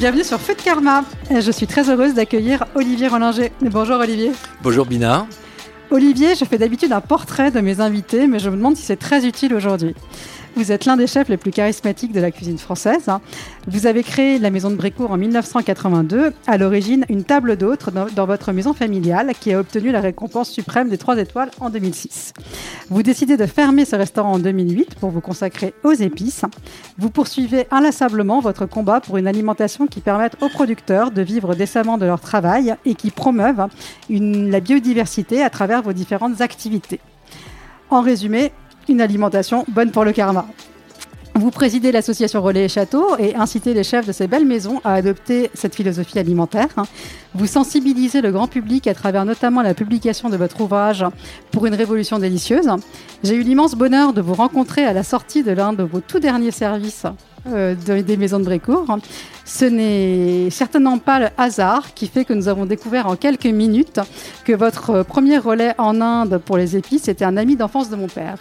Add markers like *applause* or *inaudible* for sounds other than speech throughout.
Bienvenue sur Food Karma. Je suis très heureuse d'accueillir Olivier Rollinger. Bonjour Olivier. Bonjour Bina. Olivier, je fais d'habitude un portrait de mes invités, mais je me demande si c'est très utile aujourd'hui. Vous êtes l'un des chefs les plus charismatiques de la cuisine française. Vous avez créé la maison de Brécourt en 1982, à l'origine une table d'hôtes dans, votre maison familiale qui a obtenu la récompense suprême des trois étoiles en 2006. Vous décidez de fermer ce restaurant en 2008 pour vous consacrer aux épices. Vous poursuivez inlassablement votre combat pour une alimentation qui permette aux producteurs de vivre décemment de leur travail et qui promeuve la biodiversité à travers vos différentes activités. En résumé, une alimentation bonne pour le karma. Vous présidez l'association Relais et Châteaux et incitez les chefs de ces belles maisons à adopter cette philosophie alimentaire. Vous sensibilisez le grand public à travers notamment la publication de votre ouvrage Pour une révolution délicieuse. J'ai eu l'immense bonheur de vous rencontrer à la sortie de l'un de vos tout derniers services euh, de- des maisons de Brécourt. Ce n'est certainement pas le hasard qui fait que nous avons découvert en quelques minutes que votre premier relais en Inde pour les épices était un ami d'enfance de mon père.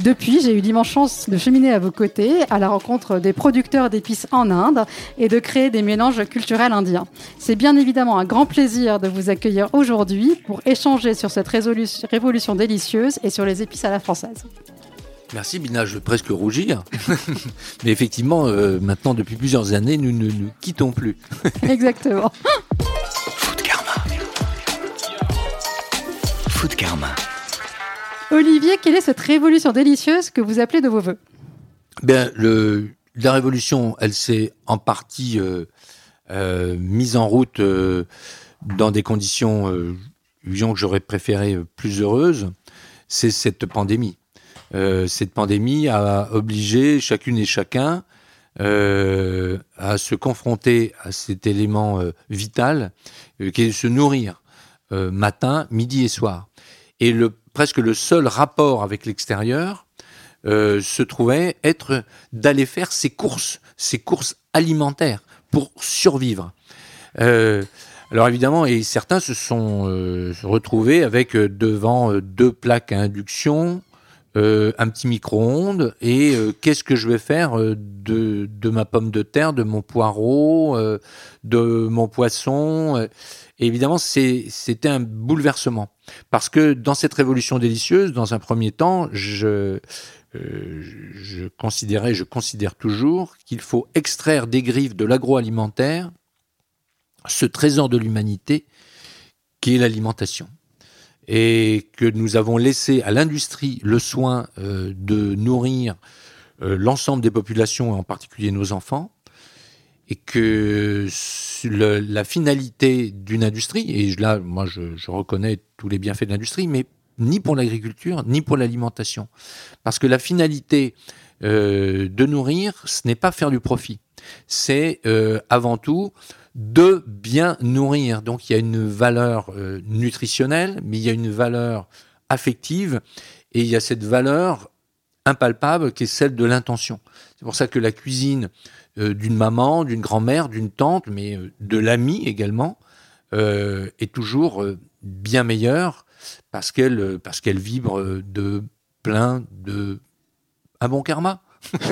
Depuis, j'ai eu l'immense chance de cheminer à vos côtés à la rencontre des producteurs d'épices en Inde et de créer des mélanges culturels indiens. C'est bien évidemment un grand plaisir de vous accueillir aujourd'hui pour échanger sur cette révolution délicieuse et sur les épices à la française. Merci Bina, je vais presque rougir. *laughs* Mais effectivement, euh, maintenant depuis plusieurs années, nous ne nous quittons plus. *laughs* Exactement. Food Karma. Food Karma. Olivier, quelle est cette révolution délicieuse que vous appelez de vos voeux? Bien, la révolution, elle s'est en partie euh, euh, mise en route euh, dans des conditions, disons que j'aurais préféré plus heureuses. C'est cette pandémie. Cette pandémie a obligé chacune et chacun à se confronter à cet élément vital qui est de se nourrir matin, midi et soir. Et le, presque le seul rapport avec l'extérieur euh, se trouvait être d'aller faire ses courses, ses courses alimentaires pour survivre. Euh, alors évidemment, et certains se sont euh, retrouvés avec devant deux plaques à induction, un petit micro-ondes, et qu'est-ce que je vais faire de, ma pomme de terre, de mon poireau, de mon poisson et évidemment, c'était un bouleversement. Parce que dans cette révolution délicieuse, dans un premier temps, je, euh, je considérais, je considère toujours qu'il faut extraire des griffes de l'agroalimentaire ce trésor de l'humanité qui est l'alimentation. Et que nous avons laissé à l'industrie le soin euh, de nourrir euh, l'ensemble des populations, et en particulier nos enfants, et que la finalité d'une industrie, et là, moi, je, je reconnais tous les bienfaits de l'industrie, mais ni pour l'agriculture, ni pour l'alimentation. Parce que la finalité euh, de nourrir, ce n'est pas faire du profit. C'est euh, avant tout de bien nourrir. Donc il y a une valeur euh, nutritionnelle, mais il y a une valeur affective, et il y a cette valeur impalpable qui est celle de l'intention. C'est pour ça que la cuisine euh, d'une maman, d'une grand-mère, d'une tante, mais euh, de l'ami également, euh, est toujours bien meilleure parce qu'elle parce qu'elle vibre de plein de un bon karma? *laughs*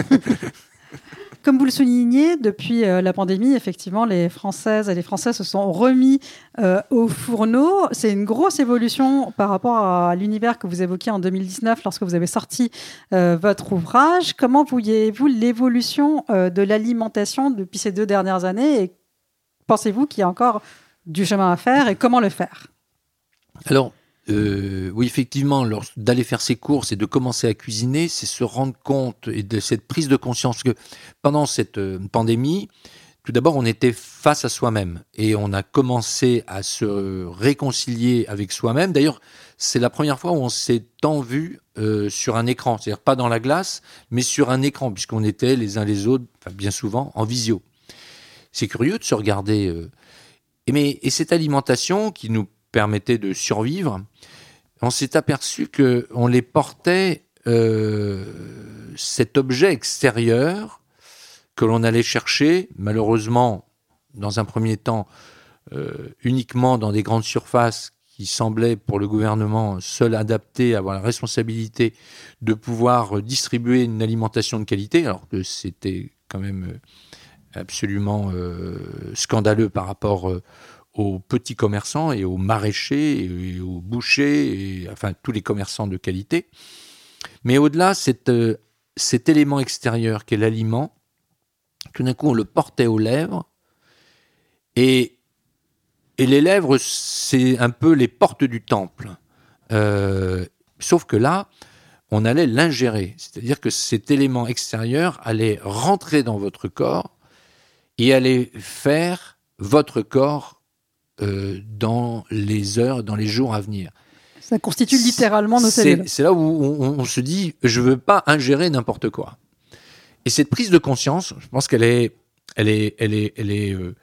Comme vous le soulignez, depuis euh, la pandémie, effectivement, les Françaises et les Français se sont remis euh, au fourneau. C'est une grosse évolution par rapport à l'univers que vous évoquiez en 2019 lorsque vous avez sorti euh, votre ouvrage. Comment voyez-vous l'évolution de l'alimentation depuis ces deux dernières années et pensez-vous qu'il y a encore du chemin à faire et comment le faire? Alors, euh, oui, effectivement, d'aller faire ses courses et de commencer à cuisiner, c'est se rendre compte et de cette prise de conscience que pendant cette euh, pandémie, tout d'abord, on était face à soi-même et on a commencé à se réconcilier avec soi-même. D'ailleurs, c'est la première fois où on s'est tant vu euh, sur un écran, c'est-à-dire pas dans la glace, mais sur un écran, puisqu'on était les uns les autres, bien souvent, en visio. C'est curieux de se regarder. mais, et cette alimentation qui nous permettait de survivre, on s'est aperçu que on les portait euh, cet objet extérieur que l'on allait chercher, malheureusement, dans un premier temps, euh, uniquement dans des grandes surfaces qui semblaient pour le gouvernement seul adapté, avoir la responsabilité de pouvoir distribuer une alimentation de qualité, alors que c'était quand même euh, absolument scandaleux par rapport aux petits commerçants et aux maraîchers et aux bouchers, et, enfin tous les commerçants de qualité. Mais au-delà, cet, euh, cet élément extérieur qu'est l'aliment, tout d'un coup, on le portait aux lèvres. Et, et les lèvres, c'est un peu les portes du temple. Euh, sauf que là, on allait l'ingérer. C'est-à-dire que cet élément extérieur allait rentrer dans votre corps et allait faire votre corps euh, dans les heures, dans les jours à venir. Ça constitue littéralement nos cellules. c'est là où on, on se dit, je veux pas ingérer n'importe quoi. Et cette prise de conscience, je pense qu'elle est, elle est, elle est, elle est, euh,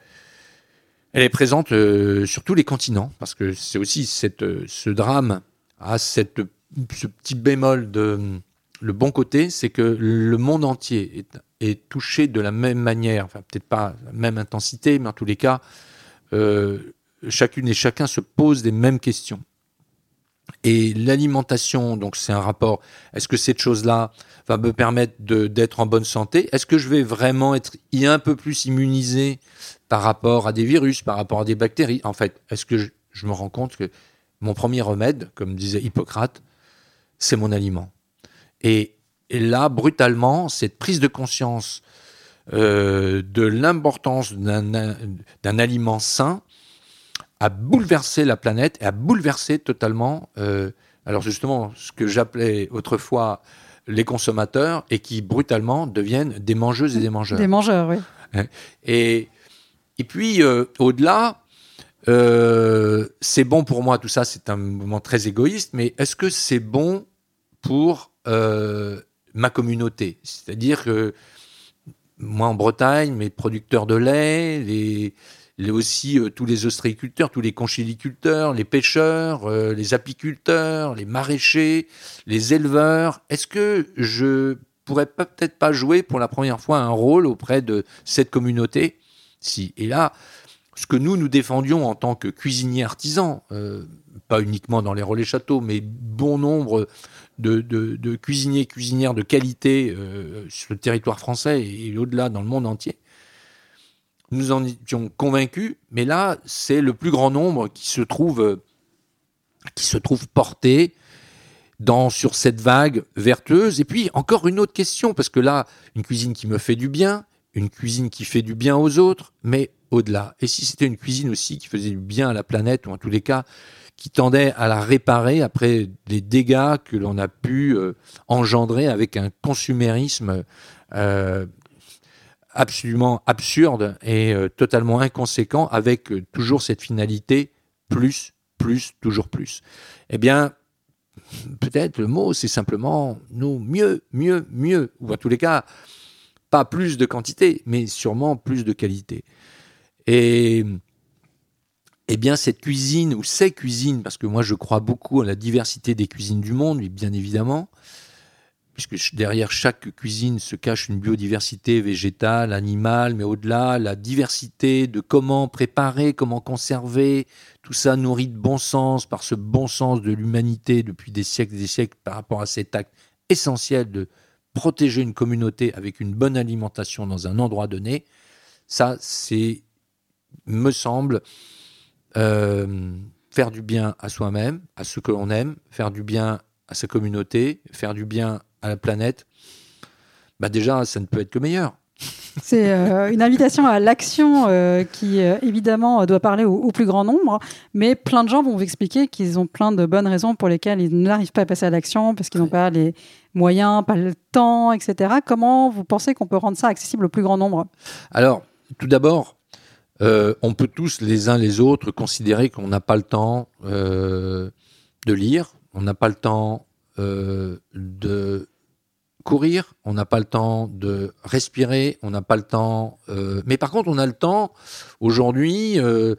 elle est présente euh, sur tous les continents, parce que c'est aussi cette, ce drame a cette, ce petit bémol de le bon côté, c'est que le monde entier est, est touché de la même manière, enfin peut-être pas la même intensité, mais en tous les cas, euh, chacune et chacun se pose des mêmes questions. Et l'alimentation, donc c'est un rapport. Est-ce que cette chose-là va me permettre d'être en bonne santé? Est-ce que je vais vraiment être un peu plus immunisé par rapport à des virus, par rapport à des bactéries? En fait, est-ce que je, me rends compte que mon premier remède, comme disait Hippocrate, c'est mon aliment et, là, brutalement, cette prise de conscience euh, de l'importance d'un aliment sain a bouleversé la planète et a bouleversé totalement, euh, alors justement, ce que j'appelais autrefois les consommateurs et qui brutalement deviennent des mangeuses et des mangeurs. Des mangeurs, oui. Et, et puis, euh, au-delà, euh, c'est bon pour moi, tout ça, c'est un moment très égoïste, mais est-ce que c'est bon pour euh, ma communauté? C'est-à-dire que moi, en Bretagne, mes producteurs de lait, les, les aussi euh, tous les ostréiculteurs, tous les conchiliculteurs, les pêcheurs, euh, les apiculteurs, les maraîchers, les éleveurs, est-ce que je pourrais peut-être pas jouer pour la première fois un rôle auprès de cette communauté? Si. Et là, ce que nous, nous défendions en tant que cuisiniers artisans, euh, pas uniquement dans les relais châteaux, mais bon nombre de, cuisiniers, cuisinières de qualité sur le territoire français et au-delà dans le monde entier, nous en étions convaincus, mais là, c'est le plus grand nombre qui se trouve, euh, qui se trouve porté dans, sur cette vague vertueuse. Et puis, encore une autre question, parce que là, une cuisine qui me fait du bien, une cuisine qui fait du bien aux autres, mais au-delà. Et si c'était une cuisine aussi qui faisait du bien à la planète, ou en tous les cas, qui tendait à la réparer après les dégâts que l'on a pu euh, engendrer avec un consumérisme euh, absolument absurde et euh, totalement inconséquent, avec euh, toujours cette finalité plus, plus, toujours plus. Eh bien, peut-être le mot, c'est simplement nous mieux, mieux, mieux, ou à tous les cas, pas plus de quantité, mais sûrement plus de qualité. Et eh bien, cette cuisine, ou ces cuisines, parce que moi je crois beaucoup à la diversité des cuisines du monde, bien évidemment, puisque derrière chaque cuisine se cache une biodiversité végétale, animale, mais au-delà, la diversité de comment préparer, comment conserver, tout ça nourri de bon sens, par ce bon sens de l'humanité depuis des siècles et des siècles par rapport à cet acte essentiel de protéger une communauté avec une bonne alimentation dans un endroit donné, ça, c'est, me semble, euh, faire du bien à soi-même, à ce que l'on aime, faire du bien à sa communauté, faire du bien à la planète, bah déjà, ça ne peut être que meilleur. C'est euh, une invitation à l'action euh, qui, euh, évidemment, doit parler au, au plus grand nombre, mais plein de gens vont vous expliquer qu'ils ont plein de bonnes raisons pour lesquelles ils n'arrivent pas à passer à l'action, parce qu'ils n'ont pas les moyens, pas le temps, etc. Comment vous pensez qu'on peut rendre ça accessible au plus grand nombre? Alors, tout d'abord, on peut tous, les uns les autres, considérer qu'on n'a pas le temps de lire, on n'a pas le temps de courir, on n'a pas le temps de respirer, on n'a pas le temps. euh, mais par contre, on a le temps aujourd'hui euh,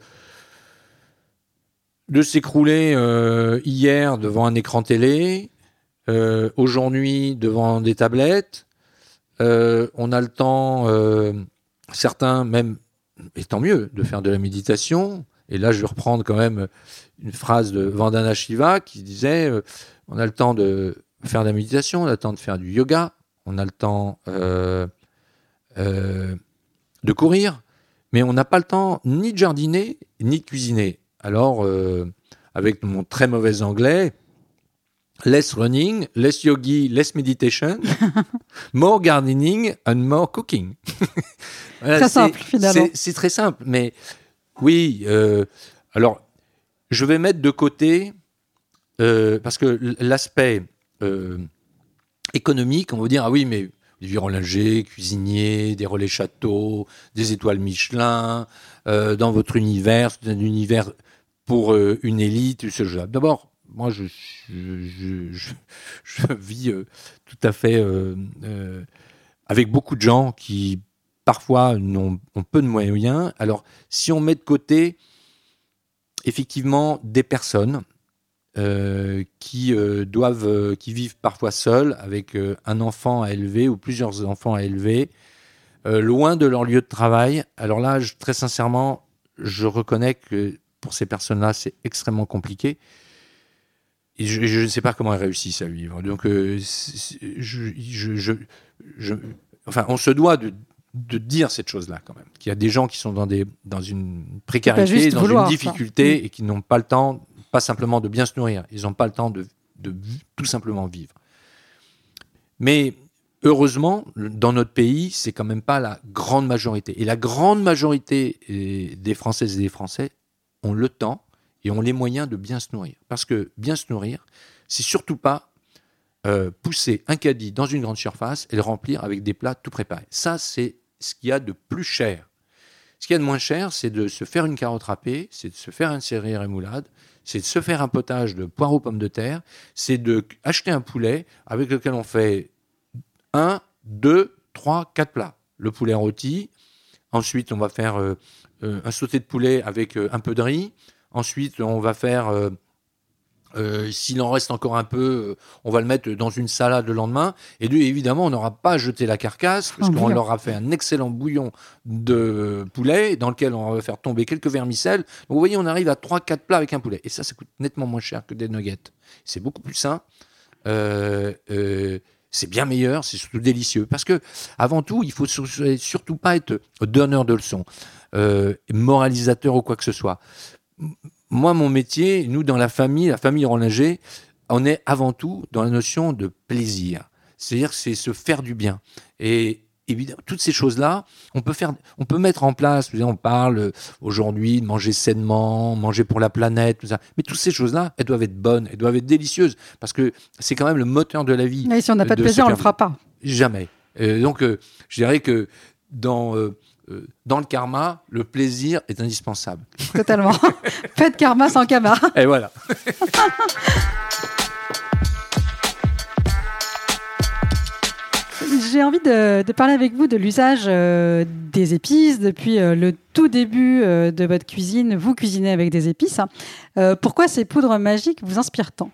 de s'écrouler euh, hier devant un écran télé, aujourd'hui devant des tablettes. On a le temps, certains même, et tant mieux, de faire de la méditation. Et là, je vais reprendre quand même une phrase de Vandana Shiva qui disait on a le temps de faire de la méditation, on a le temps de faire du yoga, on a le temps euh, euh, de courir, mais on n'a pas le temps ni de jardiner ni de cuisiner. Alors, euh, avec mon très mauvais anglais, less running, less yogi, less meditation, *laughs* more gardening and more cooking. *laughs* Voilà, Très simple, finalement. c'est- très simple, mais oui. alors, je vais mettre de côté parce que l'aspect euh, économique, on va dire ah oui, mais des virolingers, cuisiniers, des relais châteaux, des étoiles Michelin, euh, dans votre univers, un univers pour euh, une élite, ce jeu. D'abord, moi, je, je, vis tout à fait avec beaucoup de gens qui parfois ont peu de moyens. Alors, si on met de côté effectivement des personnes euh, qui euh, doivent, euh, qui vivent parfois seuls avec un enfant à élever ou plusieurs enfants à élever, loin de leur lieu de travail. Alors là, je- très sincèrement, je reconnais que pour ces personnes-là, c'est extrêmement compliqué. Et je, je ne sais pas comment elles réussissent à vivre. Donc, je, je- enfin, on se doit de, de dire cette chose-là quand même. Qu'il y a des gens qui sont dans, des, dans une précarité, dans vouloir, une ça. difficulté et qui n'ont pas le temps, pas simplement de bien se nourrir, ils n'ont pas le temps de, tout simplement vivre. Mais heureusement, dans notre pays, c'est quand même pas la grande majorité. Et la grande majorité euh, des Françaises et des Français ont le temps et ont les moyens de bien se nourrir. Parce que bien se nourrir, c'est surtout pas euh, pousser un caddie dans une grande surface et le remplir avec des plats tout préparés. Ça, c'est ce qu'il y a de plus cher. Ce qu'il y a de moins cher, c'est de se faire une carotte râpée, c'est de se faire une série rémoulade, c'est de se faire un potage de poireaux pommes de terre, c'est de acheter un poulet avec lequel on fait un, deux, trois, quatre plats. Le poulet rôti, ensuite on va faire euh, euh, un sauté de poulet avec euh, un peu de riz, ensuite on va faire euh, S'il en reste encore un peu, on va le mettre dans une salade le lendemain. Et lui, évidemment, on n'aura pas jeté la carcasse, parce qu'on leur a fait un excellent bouillon de poulet, dans lequel on va faire tomber quelques vermicelles. Donc, vous voyez, on arrive à 3-4 plats avec un poulet. Et ça, ça coûte nettement moins cher que des nuggets. C'est beaucoup plus sain. Euh, euh, c'est bien meilleur, c'est surtout délicieux. Parce que, avant tout, il faut sur- surtout pas être donneur de leçons, moralisateur ou quoi que ce soit. Moi, mon métier, nous, dans la famille, la famille Rollinger, on est avant tout dans la notion de plaisir. C'est-à-dire que c'est se faire du bien. Et évidemment, toutes ces choses-là, on peut faire, on peut mettre en place. On parle aujourd'hui de manger sainement, manger pour la planète, tout ça. Mais toutes ces choses-là, elles doivent être bonnes, elles doivent être délicieuses, parce que c'est quand même le moteur de la vie. Et si on n'a pas de plaisir, on le faire- fera pas. Jamais. Euh, donc, euh, je dirais que dans, euh, euh, dans le karma, le plaisir est indispensable. Totalement. *laughs* Faites karma sans karma. Et voilà. *laughs* J'ai envie de, de parler avec vous de l'usage euh, des épices depuis euh, le tout début euh, de votre cuisine. Vous cuisinez avec des épices. hein. Pourquoi ces poudres magiques vous inspirent tant?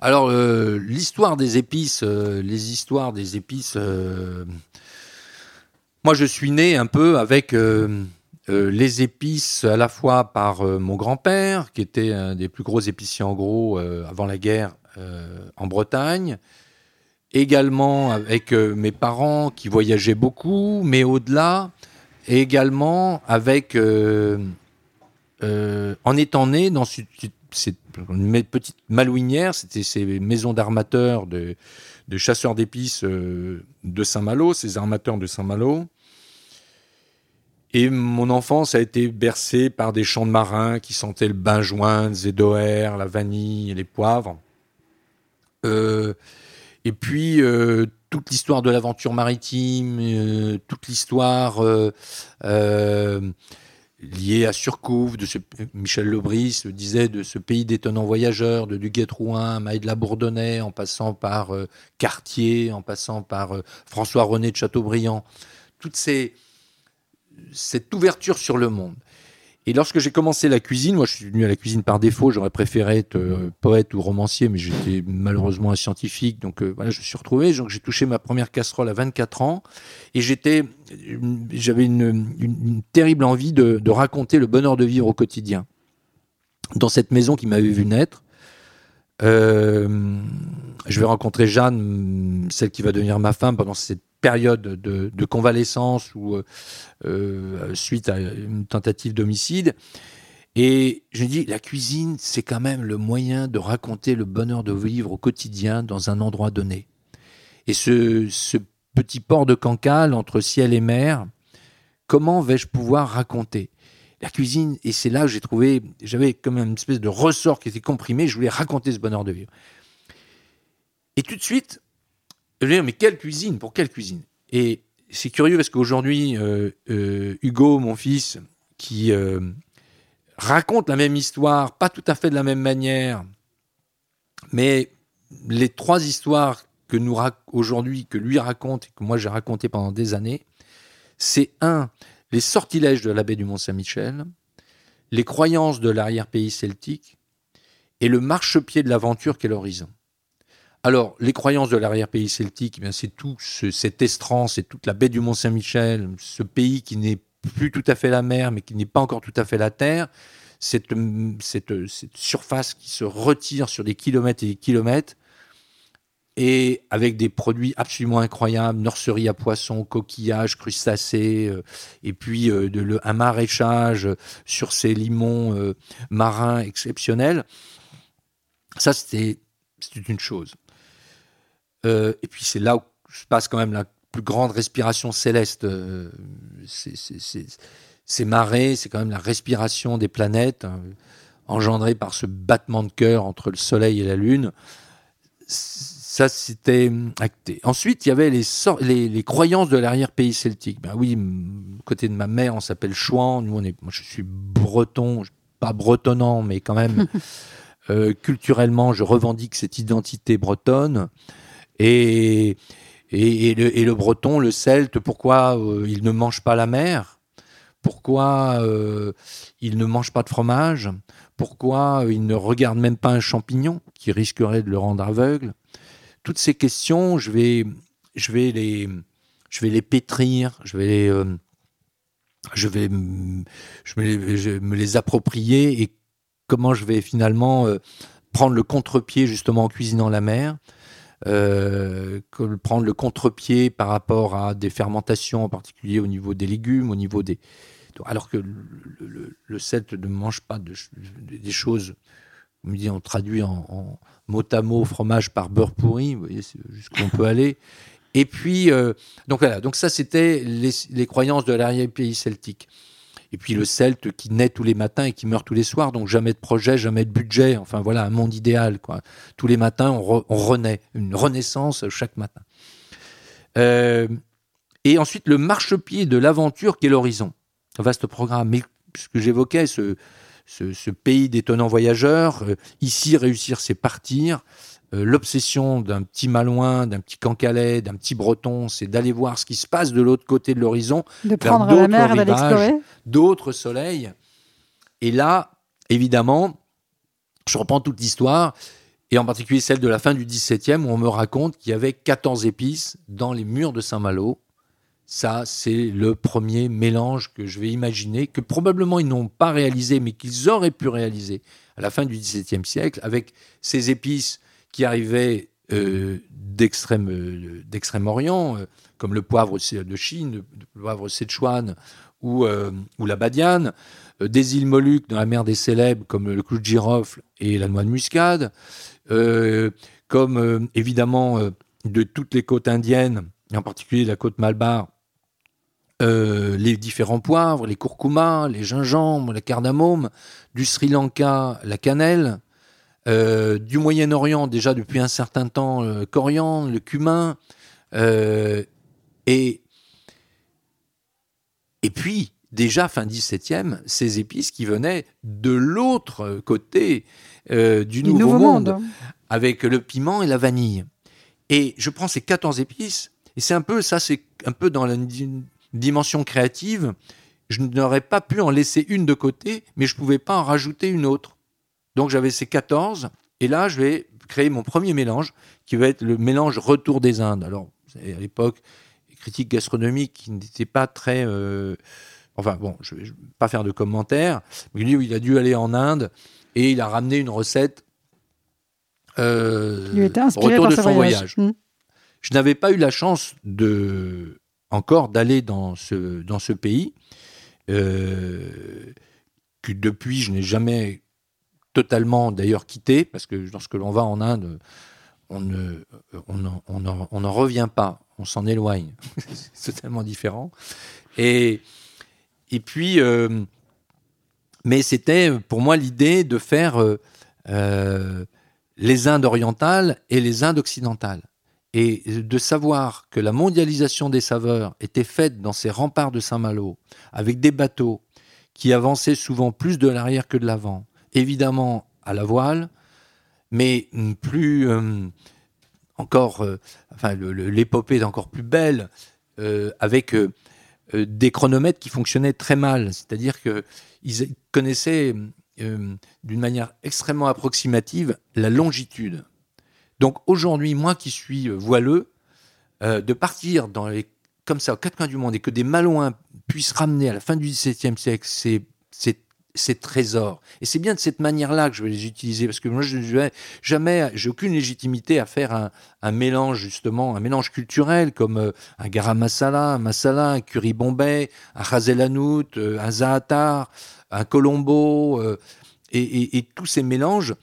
Alors, l'histoire des épices, les histoires des épices. Moi, je suis né un peu avec euh, euh, les épices à la fois par euh, mon grand-père, qui était un des plus gros épiciers en gros avant la guerre en Bretagne. Également avec mes parents qui voyageaient beaucoup, mais au-delà, également avec en étant né dans ce- cette petite malouinière, c'était ces maisons d'armateurs, de, de chasseurs d'épices euh, de Saint-Malo, ces armateurs de Saint-Malo. Et mon enfance a été bercée par des chants de marins qui sentaient le benjoin, le la vanille et les poivres. Euh, Et puis, euh, toute l'histoire de l'aventure maritime, toute l'histoire liée à Surcouf, de ce, Michel Lebris le disait, de ce pays d'étonnants voyageurs, de Duguay-Trouin, Maïd Bourdonnais, en passant par euh, Cartier, en passant par euh, François-René de Chateaubriand. Toute ces, cette ouverture sur le monde. Et lorsque j'ai commencé la cuisine, moi je suis venu à la cuisine par défaut, j'aurais préféré être euh, poète ou romancier, mais j'étais malheureusement un scientifique, donc euh, voilà, je me suis retrouvé. J'ai touché ma première casserole à 24 ans, et j'étais, j'avais une, terrible envie de, de raconter le bonheur de vivre au quotidien dans cette maison qui m'avait vu naître. Euh, je vais rencontrer Jeanne, celle qui va devenir ma femme, pendant cette période de, convalescence ou euh, euh, suite à une tentative d'homicide. Et je dis, la cuisine, c'est quand même le moyen de raconter le bonheur de vivre au quotidien dans un endroit donné. Et ce, ce petit port de Cancale entre ciel et mer, comment vais-je pouvoir raconter? La cuisine Et c'est là que j'ai trouvé, j'avais comme une espèce de ressort qui était comprimé, je voulais raconter ce bonheur de vivre. Et tout de suite, je me dis, mais quelle cuisine Pour quelle cuisine? Et c'est curieux parce qu'aujourd'hui, euh, euh, Hugo, mon fils, qui euh, raconte la même histoire, pas tout à fait de la même manière, mais les trois histoires que nous aujourd'hui, que lui raconte et que moi j'ai raconté pendant des années, c'est un, les sortilèges de l'abbé du Mont-Saint-Michel, les croyances de l'arrière-pays celtique et le marchepied de l'aventure qu'est l'horizon. Alors, les croyances de l'arrière-pays celtique, eh c'est tout ce- cette estran, c'est toute la baie du Mont-Saint-Michel, ce pays qui n'est plus tout à fait la mer, mais qui n'est pas encore tout à fait la terre, cette, cette, cette surface qui se retire sur des kilomètres et des kilomètres, et avec des produits absolument incroyables, nurserie à poissons, coquillages, crustacés, euh, et puis euh, un maraîchage sur ces limons euh, marins exceptionnels. Ça, c'était une chose. Euh, et puis c'est là où se passe quand même la plus grande respiration céleste. euh, c'est- c'est- c'est- Ces marées, c'est quand même la respiration des planètes, hein, engendrée par ce battement de cœur entre le Soleil et la Lune. Ça, c'était acté. Ensuite, il y avait les, sor- les, les croyances de l'arrière-pays celtique. Ben oui, côté de ma mère, on s'appelle Chouan. Nous, on est, moi, je suis breton, pas bretonnant, mais quand même, *laughs* euh, culturellement, je revendique cette identité bretonne. Et, et, le, et le breton, le celte, pourquoi euh, il ne mange pas la mer? Pourquoi euh, il ne mange pas de fromage? Pourquoi euh, il ne regarde même pas un champignon qui risquerait de le rendre aveugle? Toutes ces questions, je vais, je vais, les, je vais les pétrir, je vais les, je vais, je me les approprier et comment je vais finalement prendre le contre-pied justement en cuisinant la mer euh, prendre le contre-pied par rapport à des fermentations, en particulier au niveau des légumes, au niveau des. Alors que le, celte ne mange pas des choses, dit, on traduit en, mot à mot fromage par beurre pourri, vous voyez jusqu'où on peut aller. Et puis, euh, donc voilà, donc ça c'était les croyances de l'arrière-pays celtique. Et puis le celte qui naît tous les matins et qui meurt tous les soirs, donc jamais de projet, jamais de budget, enfin voilà, un monde idéal. Tous les matins, on renaît, une renaissance chaque matin. Euh, et ensuite, le marchepied de l'aventure qui est l'horizon. Un vaste programme. Mais ce que j'évoquais, ce, ce, ce pays d'étonnants voyageurs, euh, ici réussir c'est partir. Euh, L'obsession d'un petit Malouin, d'un petit Cancalais, d'un petit Breton, c'est d'aller voir ce qui se passe de l'autre côté de l'horizon, De prendre la d'autres mer d'aller explorer. d'autres soleils. Et là, évidemment, je reprends toute l'histoire, et en particulier celle de la fin du XVIIe, où on me raconte qu'il y avait 14 épices dans les murs de Saint-Malo. Ça, c'est le premier mélange que je vais imaginer, que probablement ils n'ont pas réalisé, mais qu'ils auraient pu réaliser à la fin du XVIIe siècle, avec ces épices qui arrivaient euh, euh, d'Extrême-Orient, euh, comme le poivre de Chine, le poivre Sichuan ou, ou la badiane, des îles Moluques dans la mer des Célèbres, comme le clou de girofle et la noix de muscade, comme évidemment de toutes les côtes indiennes, et en particulier la côte Malbar, euh, les différents poivres, les curcumas, les gingembres, la cardamome, du Sri Lanka, la cannelle, Euh, du Moyen-Orient, déjà depuis un certain temps, le coriandre, le cumin. euh, et, et puis, déjà fin 17e, ces épices qui venaient de l'autre côté euh, du, Du Nouveau, monde, avec le piment et la vanille. Et je prends ces 14 épices, et c'est un peu, ça c'est un peu dans la dimension créative, je n'aurais pas pu en laisser une de côté, mais je pouvais pas en rajouter une autre. Donc j'avais ces 14, et là je vais créer mon premier mélange, qui va être le mélange Retour des Indes. Alors, à l'époque, les critiques gastronomiques qui n'étaient pas très... euh, Enfin bon, je ne vais pas faire de commentaires, mais lui, il a dû aller en Inde, et il a ramené une recette euh, Il était inspiré retour par de son voyage. voyage. Mm. Je n'avais pas eu la chance de encore d'aller dans ce, dans ce pays, euh, que depuis je n'ai jamais totalement d'ailleurs quitté, parce que lorsque l'on va en Inde, on ne- on n'en on n'en- on n'en revient pas, on s'en éloigne. *laughs* C'est totalement différent. Et, et puis, euh, mais c'était pour moi l'idée de faire euh, les Indes orientales et les Indes occidentales. Et de savoir que la mondialisation des saveurs était faite dans ces remparts de Saint-Malo, avec des bateaux qui avançaient souvent plus de l'arrière que de l'avant, évidemment à la voile, mais plus euh, encore, euh, enfin l'épopée est encore plus belle, euh, avec des chronomètres qui fonctionnaient très mal, c'est-à-dire qu'ils connaissaient d'une manière extrêmement approximative la longitude. Donc aujourd'hui, moi qui suis euh, voileux, euh, de partir dans les, comme ça aux quatre coins du monde et que des Malouins puissent ramener à la fin du XVIIe siècle ces, ces, ces trésors. Et c'est bien de cette manière-là que je vais les utiliser parce que moi, je n'ai jamais, j'ai aucune légitimité à faire un, un mélange justement, un mélange culturel comme euh, un garam masala, un masala, un curry bombay, un hazel hanout, euh, un zaatar, un colombo et tous ces mélanges.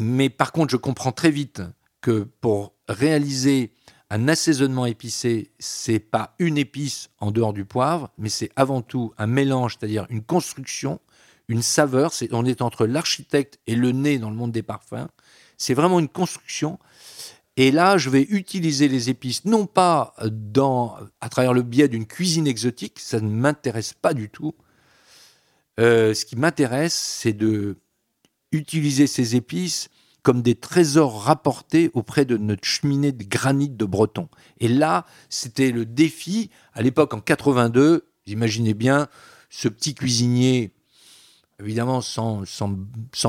Mais par contre, je comprends très vite que pour réaliser un assaisonnement épicé, c'est pas une épice en dehors du poivre, mais c'est avant tout un mélange, c'est-à-dire une construction, une saveur. On est entre l'architecte et le nez dans le monde des parfums. C'est vraiment une construction. Et là, je vais utiliser les épices, non pas à travers le biais d'une cuisine exotique, ça ne m'intéresse pas du tout. Euh, ce qui m'intéresse, c'est de utiliser ces épices comme des trésors rapportés auprès de notre cheminée de granit de Breton. Et là, c'était le défi. À l'époque, en 82, vous imaginez bien ce petit cuisinier, évidemment sans,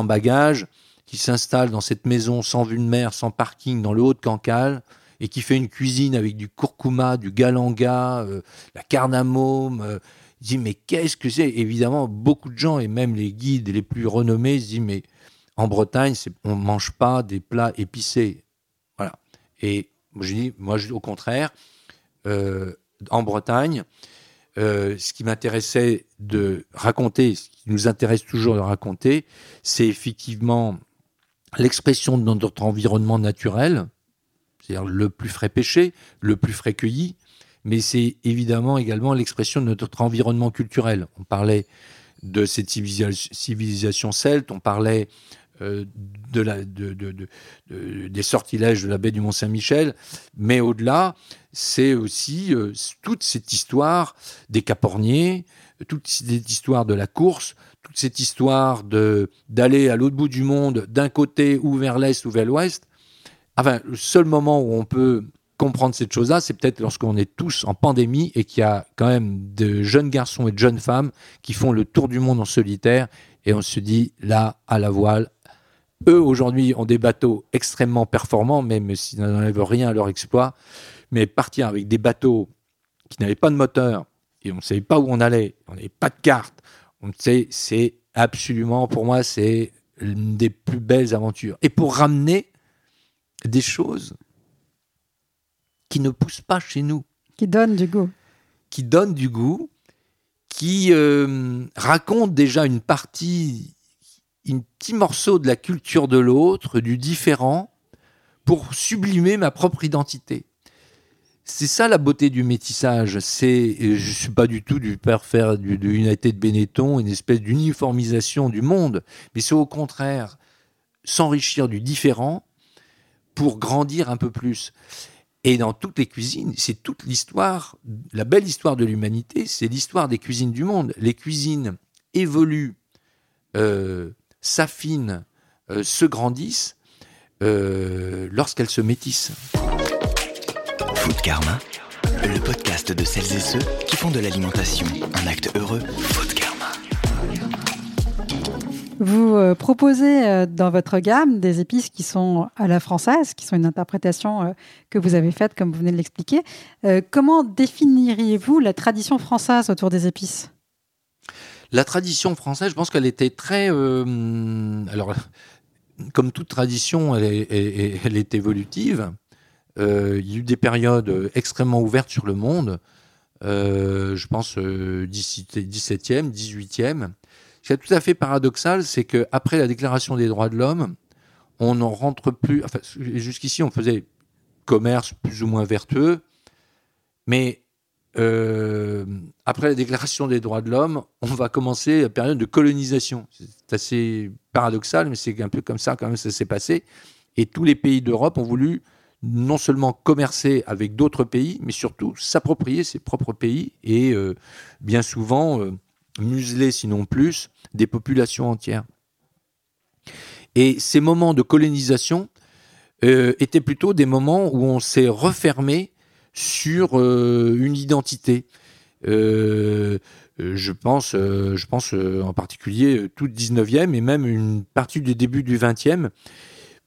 bagage, qui s'installe dans cette maison sans vue de mer, sans parking, dans le haut de Cancale, et qui fait une cuisine avec du curcuma, du galanga, euh, la cardamome. euh, il dit, mais qu'est-ce que c'est? Évidemment, beaucoup de gens, et même les guides les plus renommés, se disent, mais en Bretagne, on ne mange pas des plats épicés. Voilà. Et je dis, moi, au contraire, euh, en Bretagne, euh, ce qui m'intéressait de raconter, ce qui nous intéresse toujours de raconter, c'est effectivement l'expression de notre environnement naturel, c'est-à-dire le plus frais pêché, le plus frais cueilli, mais c'est évidemment également l'expression de notre environnement culturel. On parlait de cette civilisa- civilisation celte, on parlait euh, des sortilèges de la baie du Mont-Saint-Michel, mais au-delà, c'est aussi euh, toute cette histoire des caporniers, toute cette histoire de la course, toute cette histoire d'aller à l'autre bout du monde, d'un côté ou vers l'est ou vers l'ouest. Enfin, le seul moment où on peut comprendre cette chose-là, c'est peut-être lorsqu'on est tous en pandémie et qu'il y a quand même de jeunes garçons et de jeunes femmes qui font le tour du monde en solitaire et on se dit là, à la voile, eux aujourd'hui ont des bateaux extrêmement performants, même s'ils n'enlèvent rien à leur exploit, mais partir avec des bateaux qui n'avaient pas de moteur et on ne savait pas où on allait, on n'avait pas de carte, on sait, c'est absolument, pour moi, c'est une des plus belles aventures. Et pour ramener des choses qui ne poussent pas chez nous, Qui donne du goût. qui donnent du goût, qui euh, racontent déjà une partie, un petit morceau de la culture de l'autre, du différent, pour sublimer ma propre identité. C'est ça la beauté du métissage. C'est, je suis pas du tout du père faire du, de United Benetton, une espèce d'uniformisation du monde, mais c'est au contraire s'enrichir du différent pour grandir un peu plus. Et dans toutes les cuisines, c'est toute l'histoire, la belle histoire de l'humanité, c'est l'histoire des cuisines du monde. Les cuisines évoluent, euh, s'affinent, euh, se grandissent euh, lorsqu'elles se métissent. Food Karma, le podcast de celles et ceux qui font de l'alimentation un acte heureux. Vous euh, proposez euh, dans votre gamme des épices qui sont à la française, qui sont une interprétation euh, que vous avez faite, comme vous venez de l'expliquer. Comment définiriez-vous la tradition française autour des épices? La tradition française, je pense qu'elle était très. euh, alors, comme toute tradition, elle est, elle- est évolutive. Il y a eu des périodes extrêmement ouvertes sur le monde. Je pense euh, 17e, 18e. Ce qui est tout à fait paradoxal, c'est qu'après la déclaration des droits de l'homme, on n'en rentre plus. Enfin, jusqu'ici, on faisait commerce plus ou moins vertueux, mais euh, après la déclaration des droits de l'homme, on va commencer la période de colonisation. C'est assez paradoxal, mais c'est un peu comme ça quand même ça s'est passé. Et tous les pays d'Europe ont voulu non seulement commercer avec d'autres pays, mais surtout s'approprier ses propres pays et euh, bien souvent euh, museler, sinon plus, des populations entières. Et ces moments de colonisation euh, étaient plutôt des moments où on s'est refermé sur euh, une identité. Euh, je pense, en particulier tout le 19e et même une partie du début du 20e,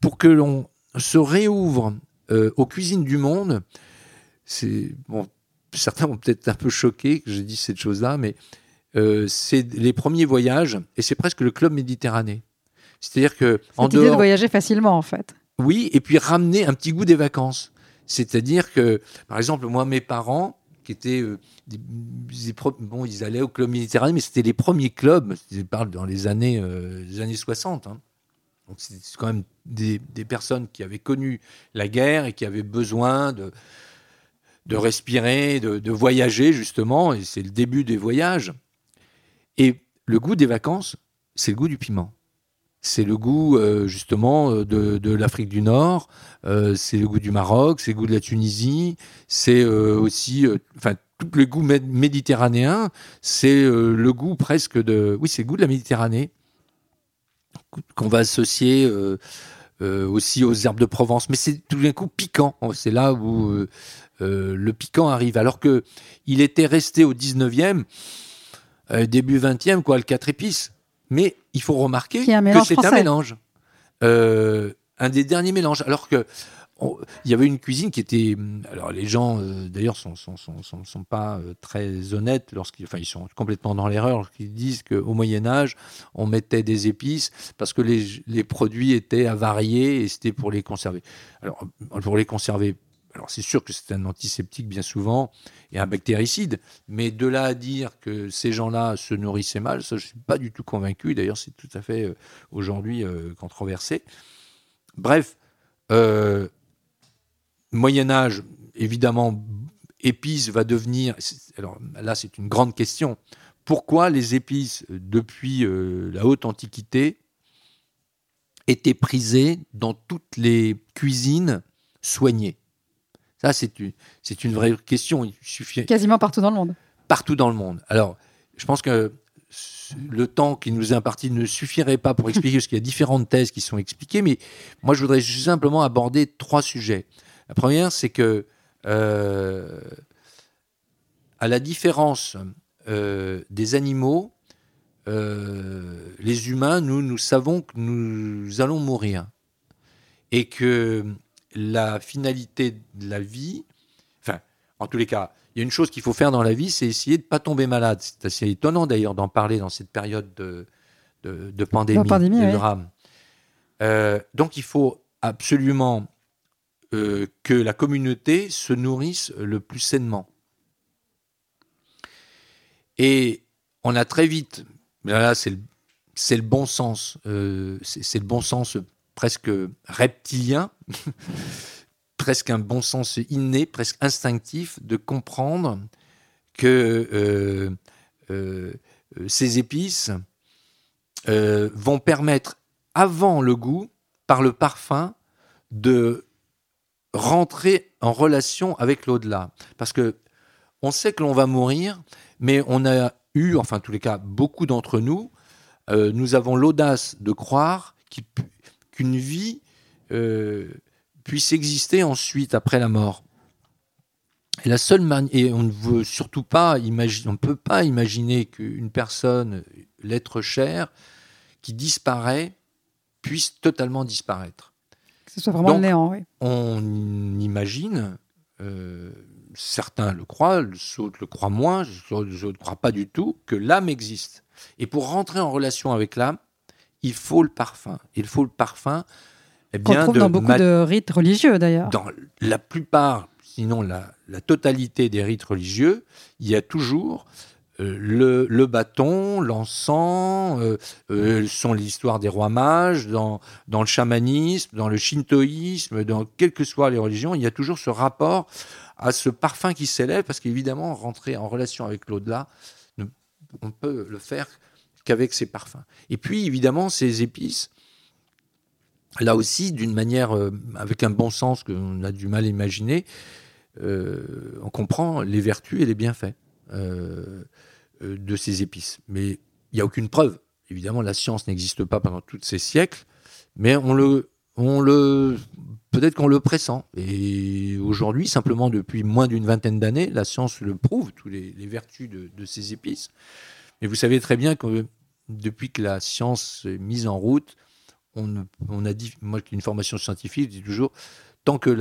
pour que l'on se réouvre aux cuisines du monde. Certains vont peut-être un peu choqués que j'ai dit cette chose-là, mais euh, c'est les premiers voyages et c'est presque le club méditerranéen. C'est-à-dire que en Cette idée de voyager facilement, en fait. oui, et puis ramener un petit goût des vacances. C'est-à-dire que, par exemple, moi, mes parents, qui étaient euh, des- des pro- bon, ils allaient au club méditerranéen, mais c'était les premiers clubs. Je parle dans les années, euh, les années 60. hein. Donc c'est c'est quand même des, des personnes qui avaient connu la guerre et qui avaient besoin de, de respirer, de, de voyager justement. Et c'est le début des voyages. Et le goût des vacances, c'est le goût du piment. C'est le goût euh, justement euh, de, de l'Afrique du Nord, euh, c'est le goût du Maroc, c'est le goût de la Tunisie, c'est euh, aussi, euh, enfin, tout le goût mé- méditerranéen, c'est euh, le goût presque de, oui, c'est le goût de la Méditerranée qu'on va associer aussi aux herbes de Provence, mais c'est tout d'un coup piquant. C'est là où le piquant arrive, alors que il était resté au 19e, euh, début 20e, quoi, le 4 épices. Mais il faut remarquer que c'est un mélange. Euh, un des derniers mélanges. Alors que il y avait une cuisine qui était. Alors les gens, euh, d'ailleurs, sont, sont, sont, sont, sont pas euh, très honnêtes lorsqu'ils. Enfin, ils sont complètement dans l'erreur lorsqu'ils disent qu'au Moyen-Âge, on mettait des épices parce que les, les produits étaient avariés et c'était pour les conserver. Alors, pour les conserver. Alors, c'est sûr que c'est un antiseptique bien souvent et un bactéricide, mais de là à dire que ces gens-là se nourrissaient mal, ça, je ne suis pas du tout convaincu. D'ailleurs, c'est tout à fait euh, aujourd'hui euh, controversé. Bref, euh, Moyen Âge, évidemment, épices va devenir. Alors là, c'est une grande question. Pourquoi les épices, depuis la haute antiquité, étaient prisées dans toutes les cuisines soignées? Ça, c'est une, c'est une vraie question. Il suffit Quasiment partout dans le monde. partout dans le monde. Alors, je pense que le temps qui nous est imparti ne suffirait pas pour expliquer, *laughs* parce qu'il y a différentes thèses qui sont expliquées, mais moi, je voudrais simplement aborder trois sujets. La première, c'est que, euh, à la différence euh, des animaux, euh, les humains, nous, nous savons que nous allons mourir. Et que la finalité de la vie, enfin, en tous les cas, il y a une chose qu'il faut faire dans la vie, c'est essayer de ne pas tomber malade. C'est assez étonnant d'ailleurs d'en parler dans cette période de, de, de pandémie, De pandémie, de oui. drame. Euh, donc il faut absolument euh, que la communauté se nourrisse le plus sainement. Et on a très vite, là, là, c'est le, bon sens, euh, c'est le bon sens presque reptilien, *laughs* presque un bon sens inné, presque instinctif de comprendre que euh, euh, ces épices euh, vont permettre, avant le goût, par le parfum, de rentrer en relation avec l'au-delà. Parce que on sait que l'on va mourir, mais on a eu, enfin, en tous les cas, beaucoup d'entre nous, nous avons l'audace de croire qu'une vie euh, puisse exister ensuite, après la mort. Et la seule et on ne veut surtout pas imaginer, on peut pas imaginer qu'une personne, l'être cher, qui disparaît, puisse totalement disparaître. Que ce soit vraiment le néant, oui. On imagine, euh, certains le croient, d'autres le croient moins, je ne crois pas du tout, que l'âme existe. Et pour rentrer en relation avec l'âme, il faut le parfum. Il faut le parfum. Eh bien, trouve dans beaucoup de rites religieux d'ailleurs. Dans la plupart, sinon la, totalité des rites religieux, il y a toujours euh, le, bâton, l'encens, euh, euh, sont l'histoire des rois mages, dans, dans le chamanisme, dans le shintoïsme, dans quelles que soient les religions, il y a toujours ce rapport à ce parfum qui s'élève, parce qu'évidemment, rentrer en relation avec l'au-delà, on peut le faire qu'avec ces parfums. Et puis, évidemment, ces épices, là aussi, d'une manière, avec un bon sens qu'on a du mal à imaginer, euh, on comprend les vertus et les bienfaits euh, euh, de ces épices. Mais il n'y a aucune preuve. Évidemment, la science n'existe pas pendant tous ces siècles, mais on le, on le, peut-être qu'on le pressent. Et aujourd'hui, simplement depuis moins d'une vingtaine d'années, la science le prouve, toutes les, vertus de, ces épices. Mais vous savez très bien que depuis que la science est mise en route, on, on a dit, moi qui une formation scientifique, je dis toujours, tant que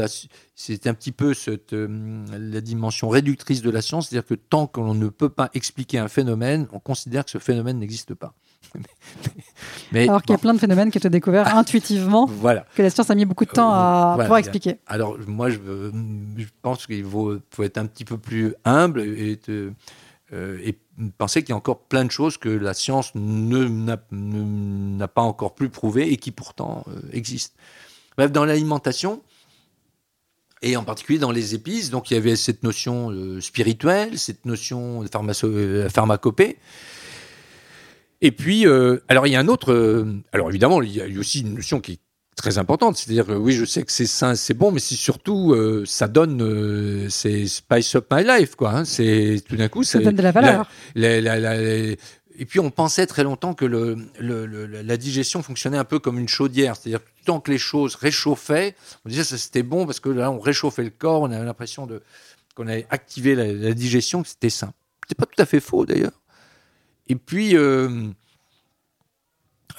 c'est un petit peu cette, euh, la dimension réductrice de la science, c'est-à-dire que tant qu'on ne peut pas expliquer un phénomène, on considère que ce phénomène n'existe pas. *laughs* mais, alors qu'il y a plein de phénomènes qui ont été découverts ah, intuitivement, *laughs* voilà. que la science a mis beaucoup de temps à pouvoir expliquer. Alors moi, je, je pense qu'il faut, faut, être un petit peu plus humble et, euh, et penser qu'il y a encore plein de choses que la science n'a pas encore plus prouvées et qui pourtant euh, existent. Bref, dans l'alimentation, et en particulier dans les épices. Donc il y avait cette notion euh, spirituelle, cette notion de euh, pharmacopée. Et puis, euh, alors il y a un autre. alors évidemment, il y a aussi une notion qui est très importante, c'est-à-dire que oui, je sais que c'est sain, c'est bon, mais c'est surtout ça donne, c'est spice up my life, quoi. Hein. c'est tout d'un coup, ça donne de la valeur. La, la, et puis on pensait très longtemps que le, la digestion fonctionnait un peu comme une chaudière, c'est-à-dire que tant que les choses réchauffaient, on disait que c'était bon parce que là on réchauffait le corps, on avait l'impression de qu'on avait activé la, digestion, que c'était sain. C'est pas tout à fait faux d'ailleurs. Et puis euh,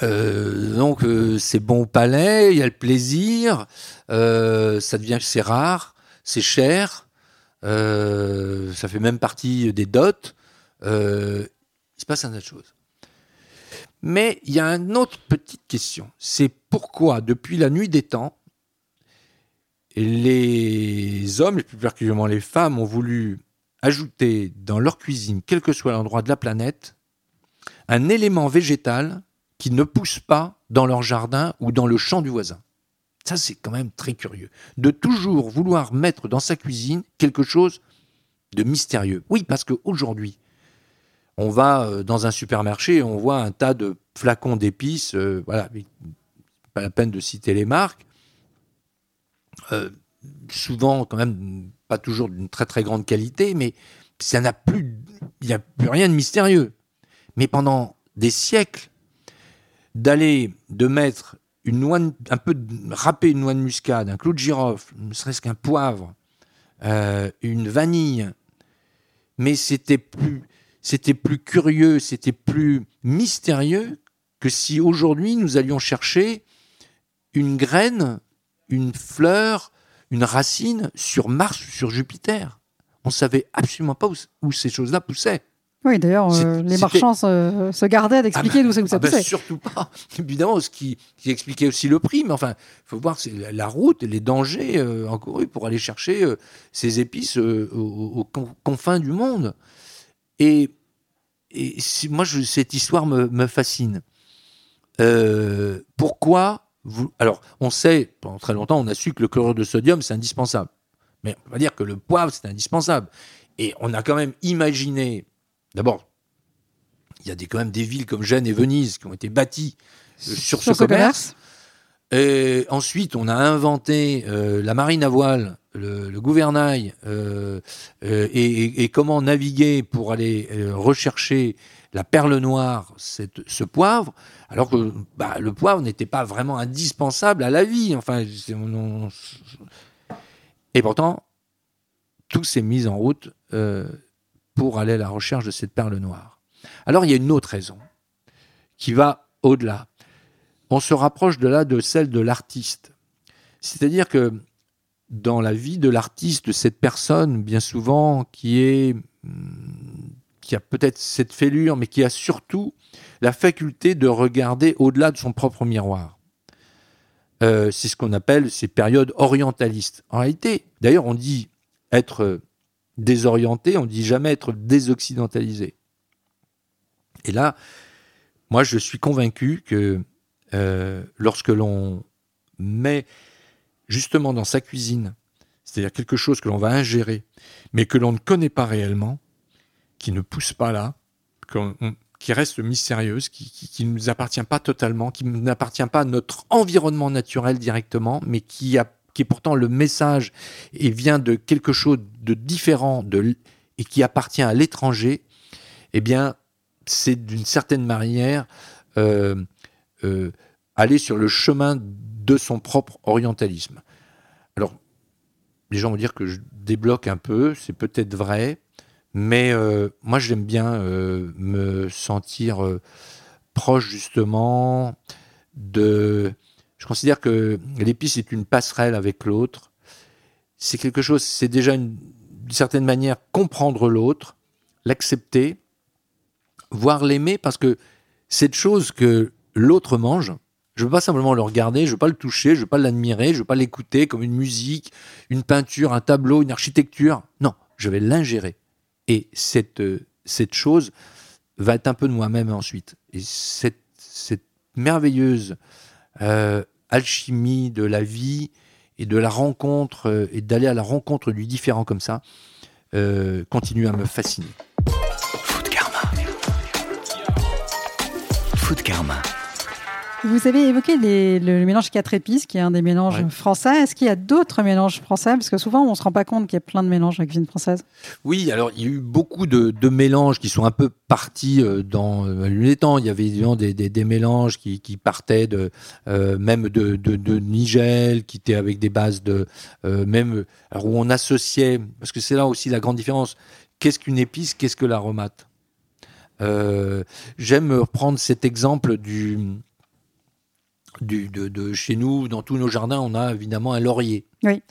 euh, donc euh, c'est bon au palais, il y a le plaisir, ça devient c'est rare, c'est cher, ça fait même partie des dots il se passe un tas de choses. Mais il y a une autre petite question. C'est pourquoi, depuis la nuit des temps, les hommes, et plus particulièrement les femmes, ont voulu ajouter dans leur cuisine, quel que soit l'endroit de la planète, un élément végétal qui ne pousse pas dans leur jardin ou dans le champ du voisin. Ça, c'est quand même très curieux. De toujours vouloir mettre dans sa cuisine quelque chose de mystérieux. Oui, parce qu'aujourd'hui, on va euh, dans un supermarché et on voit un tas de flacons d'épices, euh, voilà, pas la peine de citer les marques. Euh, souvent, quand même, pas toujours d'une très très grande qualité, mais ça n'a plus, il n'y a plus rien de mystérieux. Mais pendant des siècles, d'aller, de mettre une noix, un peu râper une noix de muscade, un clou de girofle, ne serait-ce qu'un poivre, une vanille, mais c'était plus, c'était plus curieux, c'était plus mystérieux que si aujourd'hui nous allions chercher une graine, une fleur, une racine sur Mars ou sur Jupiter. On savait absolument pas où, ces choses-là poussaient. Oui, d'ailleurs, euh, les marchands se, gardaient d'expliquer ah ben, d'où ça, ah ben, poussait. surtout pas. *laughs* Évidemment, ce qui, expliquait aussi le prix, mais enfin, il faut voir la, la route, les dangers euh, encourus pour aller chercher euh, ces épices aux confins du monde. Et, moi, cette histoire me, fascine. Euh, pourquoi vous... Alors, on sait, pendant très longtemps, on a su que le chlorure de sodium, c'est indispensable. Mais on va dire que le poivre, c'est indispensable. Et on a quand même imaginé, d'abord, il y a des, quand même des villes comme Gênes et Venise qui ont été bâties euh, sur, ce commerce. Et ensuite, on a inventé euh, la marine à voile, le, le gouvernail, euh, euh, et, et comment naviguer pour aller rechercher la perle noire, cette- ce poivre, alors que bah, le poivre n'était pas vraiment indispensable à la vie. Enfin, c'est- on- on- et pourtant, tout s'est mis en route pour aller à la recherche de cette perle noire. Alors, il y a une autre raison qui va au-delà. On se rapproche de là de celle de l'artiste. C'est-à-dire que dans la vie de l'artiste, de cette personne, bien souvent, hum, qui a peut-être cette fêlure, mais qui a surtout la faculté de regarder au-delà de son propre miroir. Euh, c'est ce qu'on appelle ces périodes orientalistes. En réalité, d'ailleurs, on dit être désorienté, on dit jamais être désoccidentalisé. Et là, moi, je suis convaincu que euh, lorsque l'on met justement dans sa cuisine, c'est-à-dire quelque chose que l'on va ingérer, mais que l'on ne connaît pas réellement, qui ne pousse pas là, qui reste mystérieuse, qui ne nous appartient pas totalement, qui n'appartient pas à notre environnement naturel directement, mais qui, a, qui est pourtant le message et vient de quelque chose de différent et qui appartient à l'étranger, eh bien, c'est d'une certaine manière euh, euh, aller sur le chemin de son propre orientalisme. Alors, les gens vont dire que je débloque un peu, c'est peut-être vrai, mais euh, moi j'aime bien me sentir proche justement de... Je considère que l'épice est une passerelle avec l'autre. C'est quelque chose, c'est déjà une- d'une certaine manière comprendre l'autre, l'accepter, voire l'aimer, parce que cette chose que l'autre mange, je ne veux pas simplement le regarder, je ne veux pas le toucher, je ne veux pas l'admirer, je ne veux pas l'écouter comme une musique, une peinture, un tableau, une architecture. Non, je vais l'ingérer. Et cette, euh, cette chose va être un peu de moi-même ensuite. Et cette, cette merveilleuse euh, alchimie de la vie et de la rencontre, euh, et d'aller à la rencontre du différent comme ça, euh, continue à me fasciner. Karma. Karma. Vous avez évoqué les- le mélange quatre épices, qui est un des mélanges Ouais. français. Est-ce qu'il y a d'autres mélanges français? Parce que souvent, on ne se rend pas compte qu'il y a plein de mélanges dans la cuisine française. Oui, alors il y a eu beaucoup de, de mélanges qui sont un peu partis euh, dans euh, les temps. Il y avait évidemment des, des, des mélanges qui, qui partaient de euh, même de, de, de Nigel, qui étaient avec des bases de euh, même alors où on associait parce que c'est là aussi la grande différence. Qu'est-ce qu'une épice? Qu'est-ce que l'aromate? Euh, J'aime reprendre cet exemple du du, de, de chez nous, dans tous nos jardins, on a évidemment un laurier. Oui.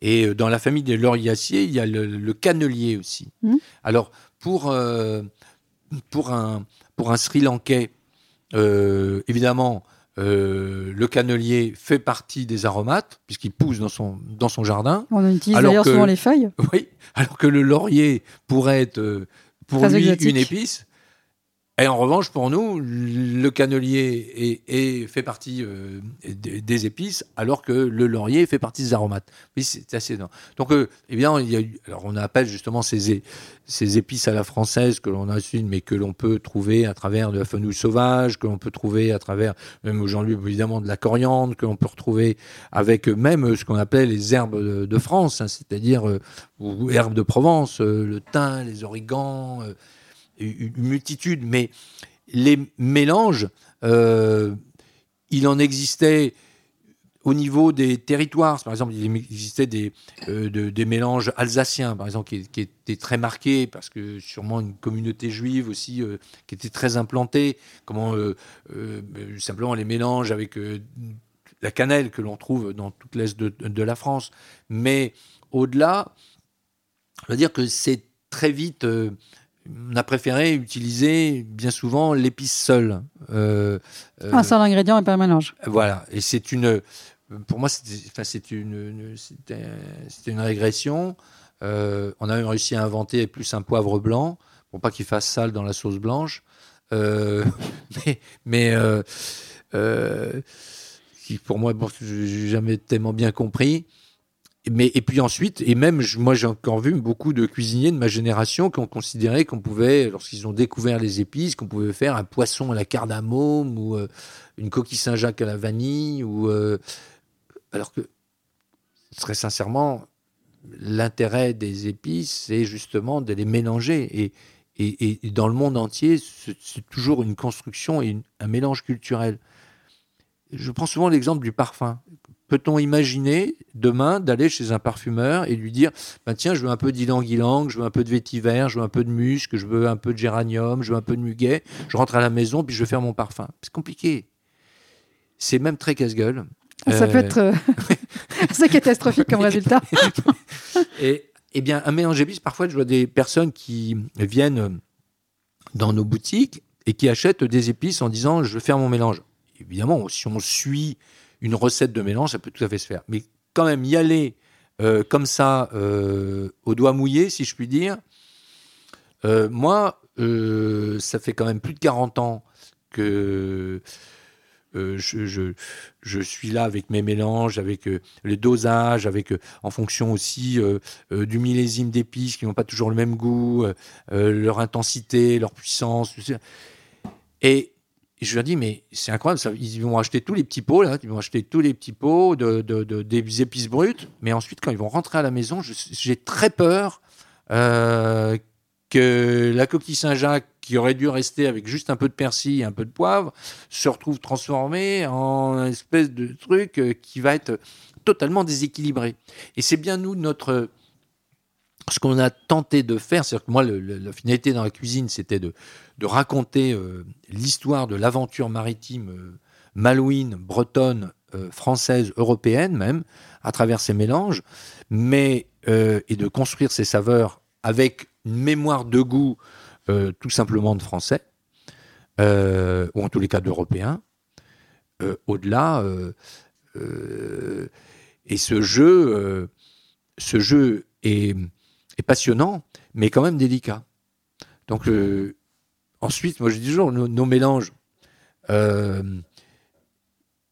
Et euh, dans la famille des lauriaciers, il y a le, le cannelier aussi. Mhm. Alors, pour, euh, pour, un, pour un Sri Lankais, euh, évidemment, euh, le cannelier fait partie des aromates, puisqu'il pousse dans son, dans son jardin. On utilise d'ailleurs souvent les feuilles. *laughs* Oui, alors que le laurier pourrait être pour Très lui exotique. une épice. Et en revanche, pour nous, le cannelier est, fait partie euh, des, épices, alors que le laurier fait partie des aromates. Oui, c'est assez énorme. Donc, euh, a eu, alors on appelle justement ces, épices à la française que l'on assume, mais que l'on peut trouver à travers de la fenouil sauvage, que l'on peut trouver à travers, même aujourd'hui, évidemment, de la coriandre, que l'on peut retrouver avec même ce qu'on appelait les herbes de, France, hein, c'est-à-dire euh, herbes de Provence, euh, le thym, les origans, euh, une multitude. Mais les mélanges, euh, il en existait au niveau des territoires. Par exemple, il existait des, euh, de- des mélanges alsaciens, par exemple, qui, étaient très marqués, parce que sûrement une communauté juive aussi euh, qui était très implantée. Comment simplement les mélanges avec la cannelle que l'on trouve dans toute l'est de, de la France. Mais au-delà, je veux dire que c'est très vite. Euh, on a préféré utiliser bien souvent l'épice seule. Euh, euh, Un seul ingrédient et pas un mélange. voilà, et c'est une, pour moi, c'est une, une- une régression. Euh, on a même réussi à inventer plus un poivre blanc pour pas qu'il fasse sale dans la sauce blanche. Euh, *laughs* mais mais euh, euh, qui pour moi, bon, j'ai jamais tellement bien compris. Mais et puis ensuite, et même moi j'ai encore vu beaucoup de cuisiniers de ma génération qui ont considéré qu'on pouvait, lorsqu'ils ont découvert les épices, qu'on pouvait faire un poisson à la cardamome ou euh, une coquille Saint-Jacques à la vanille, ou euh, alors que très sincèrement, l'intérêt des épices, c'est justement de les mélanger. Et, et, dans le monde entier, c'est toujours une construction et un mélange culturel. Je prends souvent l'exemple du parfum. Peut-on imaginer demain d'aller chez un parfumeur et lui dire ben tiens, je veux un peu d'ylang-ylang, je veux un peu de vétiver, je veux un peu de musc, je veux un peu de géranium, je veux un peu de muguet. Je rentre à la maison puis je vais faire mon parfum. C'est compliqué. C'est même très casse-gueule. Ça peut Euh, être euh, *laughs* assez catastrophique comme résultat. *laughs* Et, eh bien, un mélange d'épices, parfois, je vois des personnes qui viennent dans nos boutiques et qui achètent des épices en disant je veux faire mon mélange. Évidemment, si on suit une recette de mélange, ça peut tout à fait se faire. Mais quand même, y aller euh, comme ça, euh, au doigt mouillé, si je puis dire, euh, moi, euh, ça fait quand même plus de 40 ans que je, je- je suis là avec mes mélanges, avec les dosages, avec en fonction aussi du millésime d'épices qui n'ont pas toujours le même goût, leur intensité, leur puissance. ça. Et je leur dis, mais c'est incroyable, ils vont acheter tous les petits pots, là, ils vont acheter tous les petits pots de, de- de- des épices brutes, mais ensuite, quand ils vont rentrer à la maison, j'ai très peur euh, que la coquille Saint-Jacques, qui aurait dû rester avec juste un peu de persil et un peu de poivre, se retrouve transformée en une espèce de truc euh, qui va être totalement déséquilibré. Et c'est bien nous, notre ce qu'on a tenté de faire, c'est-à-dire que moi, la finalité dans la cuisine, c'était de, raconter euh, l'histoire de l'aventure maritime euh, malouine, bretonne, euh, française, européenne même, à travers ces mélanges, mais et de construire ces saveurs avec une mémoire de goût tout simplement de français, ou en tous les cas d'européens. Au-delà, et ce jeu, ce jeu est, passionnant, mais quand même délicat. Donc, euh, ensuite, moi je dis toujours, nos, nos mélanges, euh,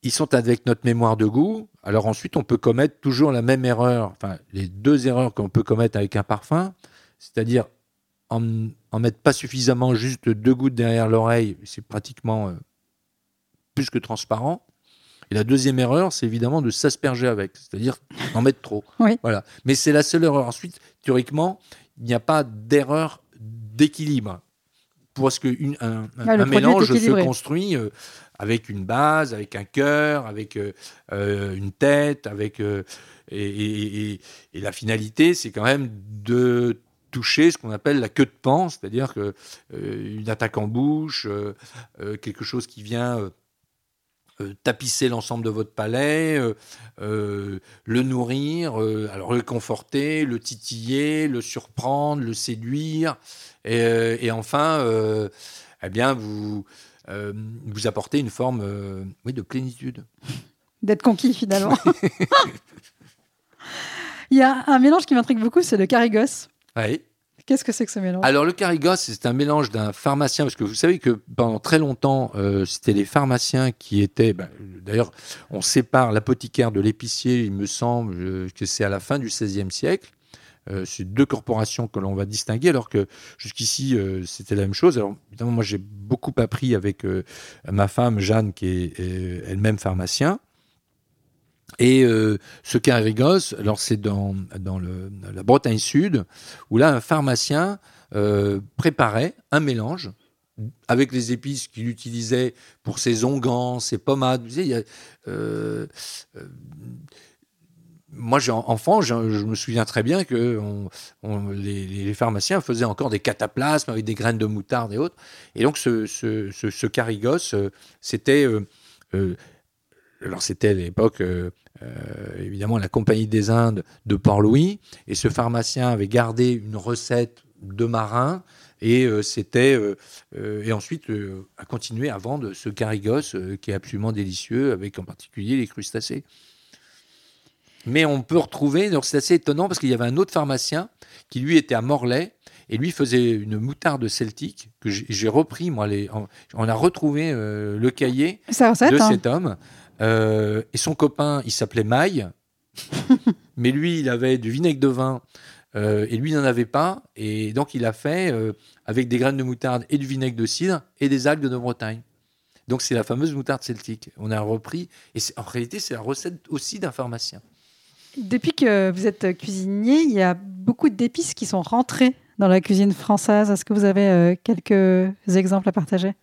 ils sont avec notre mémoire de goût. Alors ensuite, on peut commettre toujours la même erreur, enfin les deux erreurs qu'on peut commettre avec un parfum, c'est-à-dire en, en mettre pas suffisamment, juste deux gouttes derrière l'oreille, c'est pratiquement euh, plus que transparent. Et la deuxième erreur, c'est évidemment de s'asperger avec, c'est-à-dire d'en mettre trop. *laughs* Oui. Voilà. Mais c'est la seule erreur. Ensuite, théoriquement, il n'y a pas d'erreur d'équilibre. Parce qu'un un, un, Ah, un mélange se construit euh, avec une base, avec un cœur, avec euh, euh, une tête, avec euh, et, et- et- et la finalité, c'est quand même de toucher ce qu'on appelle la queue de pan, c'est-à-dire que une attaque en bouche, quelque chose qui vient euh, tapisser l'ensemble de votre palais, euh, euh, le nourrir, alors le conforter, le titiller, le surprendre, le séduire, et, et enfin, eh bien, vous vous apportez une forme, oui, de plénitude. D'être conquis finalement. *laughs* Il y a un mélange qui m'intrigue beaucoup, c'est le carigos. Oui. Qu'est-ce que c'est que ce mélange? Alors le carigos, c'est un mélange d'un pharmacien, parce que vous savez que pendant très longtemps, euh, c'était les pharmaciens qui étaient. ben, D'ailleurs, on sépare l'apothicaire de l'épicier, il me semble euh, que c'est à la fin du XVIe siècle. Euh, c'est deux corporations que l'on va distinguer, alors que jusqu'ici, euh, c'était la même chose. Alors, évidemment, moi, j'ai beaucoup appris avec ma femme, Jeanne, qui est euh, elle-même pharmacien. Et euh, ce carigos, alors c'est dans, dans la Bretagne Sud, où là, un pharmacien euh, préparait un mélange avec les épices qu'il utilisait pour ses onguents, ses pommades. Vous savez, euh, moi, enfant, je, je me souviens très bien que les, pharmaciens faisaient encore des cataplasmes avec des graines de moutarde et autres. Et donc, ce, ce, carigos, c'était alors c'était à l'époque euh, euh, évidemment la Compagnie des Indes de Port-Louis, et ce pharmacien avait gardé une recette de marin, et euh, c'était euh, et ensuite a continué à vendre ce carigos qui est absolument délicieux, avec en particulier les crustacés. Mais on peut retrouver, donc c'est assez étonnant parce qu'il y avait un autre pharmacien qui lui était à Morlaix et lui faisait une moutarde celtique que j'ai repris moi les, on, on a retrouvé euh, le cahier recette de hein. cet homme. Euh, et son copain, il s'appelait Maille. *laughs* mais lui, il avait du vinaigre de vin euh, et lui, il n'en avait pas. Et donc, il a fait euh, avec des graines de moutarde et du vinaigre de cidre et des algues de Bretagne. Donc, c'est la fameuse moutarde celtique. On a repris. Et en réalité, c'est la recette aussi d'un pharmacien. Depuis que vous êtes cuisinier, il y a beaucoup d'épices qui sont rentrées dans la cuisine française. Est-ce que vous avez quelques exemples à partager?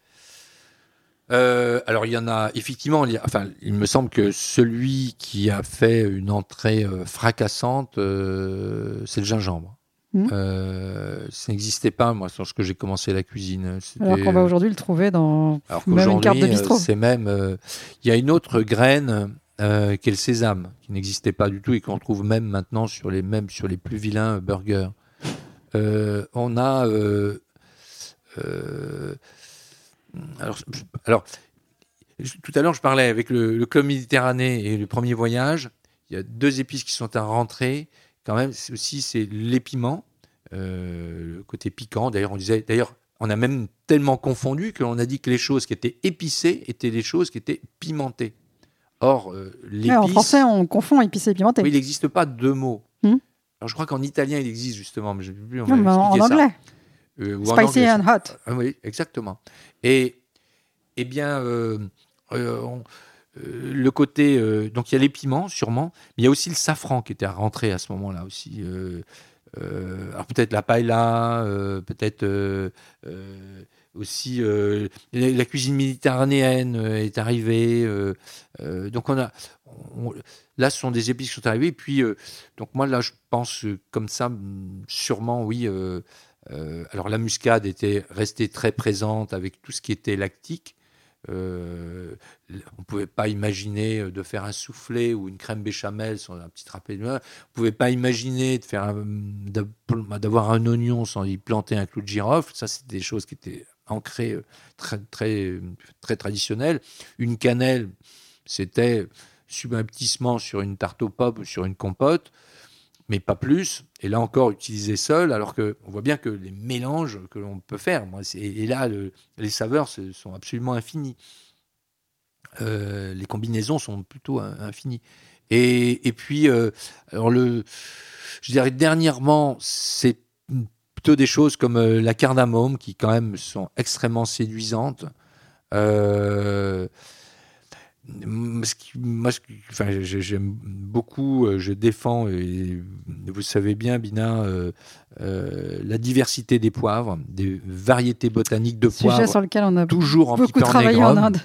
Euh, alors il y en a effectivement. Il, enfin, il me semble que celui qui a fait une entrée euh, fracassante, euh, c'est le gingembre. Mmh. ça n'existait pas moi lorsque j'ai commencé la cuisine. Alors qu'on va aujourd'hui le trouver dans même une carte de bistrot. C'est même. Il y a une autre graine qui est le sésame, qui n'existait pas du tout et qu'on trouve même maintenant sur les mêmes sur les plus vilains burgers. on a alors, alors, tout à l'heure, je parlais avec le, Club Méditerranée et le premier voyage. Il y a deux épices qui sont à rentrer. Quand même, aussi, c'est l'épiment, euh, le côté piquant. D'ailleurs, on disait, d'ailleurs, on a même tellement confondu que l'on a dit que les choses qui étaient épicées étaient les choses qui étaient pimentées. Or, euh, l'épice. en français, on confond épicé et pimenté. Oui, il n'existe pas deux mots. Hmm. Alors, je crois qu'en italien, il existe justement, mais je ne sais plus. On non, en anglais. Euh, Spicy and hot. Ah oui, exactement. Et, eh bien, euh, euh, le côté. donc, il y a les piments, sûrement, mais il y a aussi le safran qui était rentré à ce moment-là aussi. alors, peut-être la paella, peut-être aussi la cuisine méditerranéenne est arrivée. donc, on a. là, ce sont des épices qui sont arrivées. Et puis, donc, moi, là, je pense comme ça, sûrement, oui euh, alors la muscade était restée très présente avec tout ce qui était lactique. Euh, on ne pouvait pas imaginer de faire un soufflé ou une crème béchamel sans un petit trapé de main. On ne pouvait pas imaginer de faire d'avoir un oignon sans y planter un clou de girofle. Ça, c'était des choses qui étaient ancrées euh, très, très, très traditionnelles. Une cannelle, c'était subrepticement sur une tarte aux pommes ou sur une compote mais pas plus. Et là encore, utilisé seul, alors qu'on voit bien que les mélanges que l'on peut faire, moi, et là, les saveurs sont absolument infinies. Euh, les combinaisons sont plutôt infinies. Et, puis, euh, alors le, je dirais dernièrement, c'est plutôt des choses comme euh, la cardamome qui quand même sont extrêmement séduisantes. Moi, enfin, j'aime beaucoup, euh, je défends, et vous savez bien, Bina, euh, euh, la diversité des poivres, des variétés botaniques de Sujet poivres. sur lequel on a toujours beaucoup travaillé en Inde.